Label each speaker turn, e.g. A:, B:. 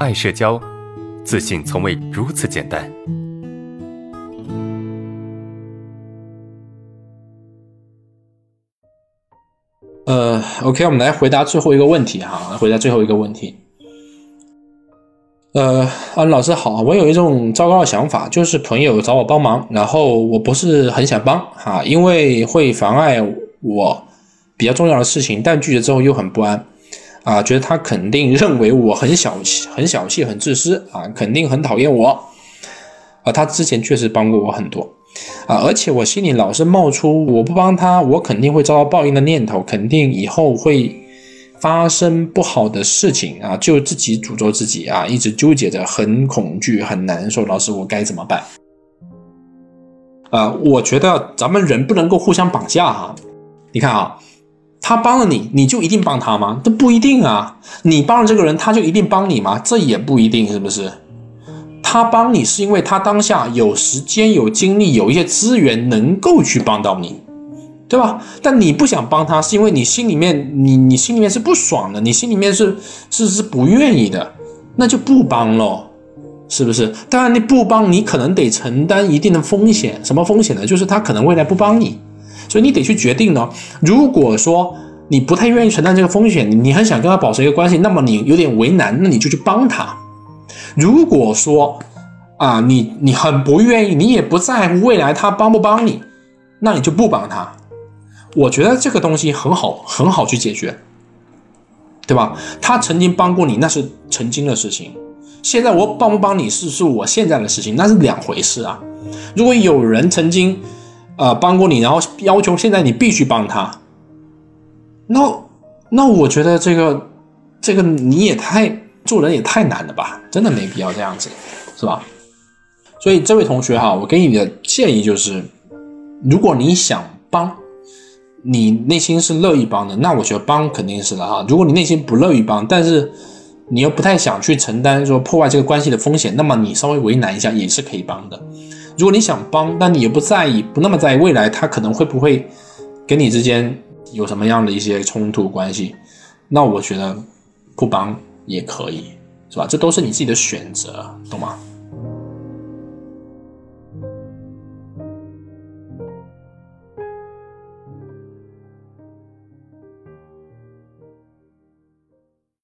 A: 爱社交，自信从未如此简单。
B: 呃，OK，我们来回答最后一个问题哈，回答最后一个问题。呃，安老师好，我有一种糟糕的想法，就是朋友找我帮忙，然后我不是很想帮哈，因为会妨碍我比较重要的事情，但拒绝之后又很不安啊，觉得他肯定认为我很小气、很小气、很自私啊，肯定很讨厌我啊。他之前确实帮过我很多啊，而且我心里老是冒出我不帮他，我肯定会遭到报应的念头，肯定以后会。发生不好的事情啊，就自己诅咒自己啊，一直纠结着，很恐惧，很难受。老师，我该怎么办？啊，我觉得咱们人不能够互相绑架哈。你看啊，他帮了你，你就一定帮他吗？这不一定啊。你帮了这个人，他就一定帮你吗？这也不一定，是不是？他帮你是因为他当下有时间、有精力、有一些资源，能够去帮到你。对吧？但你不想帮他，是因为你心里面，你你心里面是不爽的，你心里面是是是不愿意的，那就不帮喽，是不是？当然你不帮，你可能得承担一定的风险，什么风险呢？就是他可能未来不帮你，所以你得去决定呢。如果说你不太愿意承担这个风险，你很想跟他保持一个关系，那么你有点为难，那你就去帮他。如果说啊，你你很不愿意，你也不在乎未来他帮不帮你，那你就不帮他。我觉得这个东西很好，很好去解决，对吧？他曾经帮过你，那是曾经的事情。现在我帮不帮你是是我现在的事情，那是两回事啊。如果有人曾经，呃，帮过你，然后要求现在你必须帮他，那那我觉得这个这个你也太做人也太难了吧？真的没必要这样子，是吧？所以这位同学哈，我给你的建议就是，如果你想帮。你内心是乐意帮的，那我觉得帮肯定是的哈。如果你内心不乐意帮，但是你又不太想去承担说破坏这个关系的风险，那么你稍微为难一下也是可以帮的。如果你想帮，但你也不在意，不那么在意未来他可能会不会跟你之间有什么样的一些冲突关系，那我觉得不帮也可以，是吧？这都是你自己的选择，懂吗？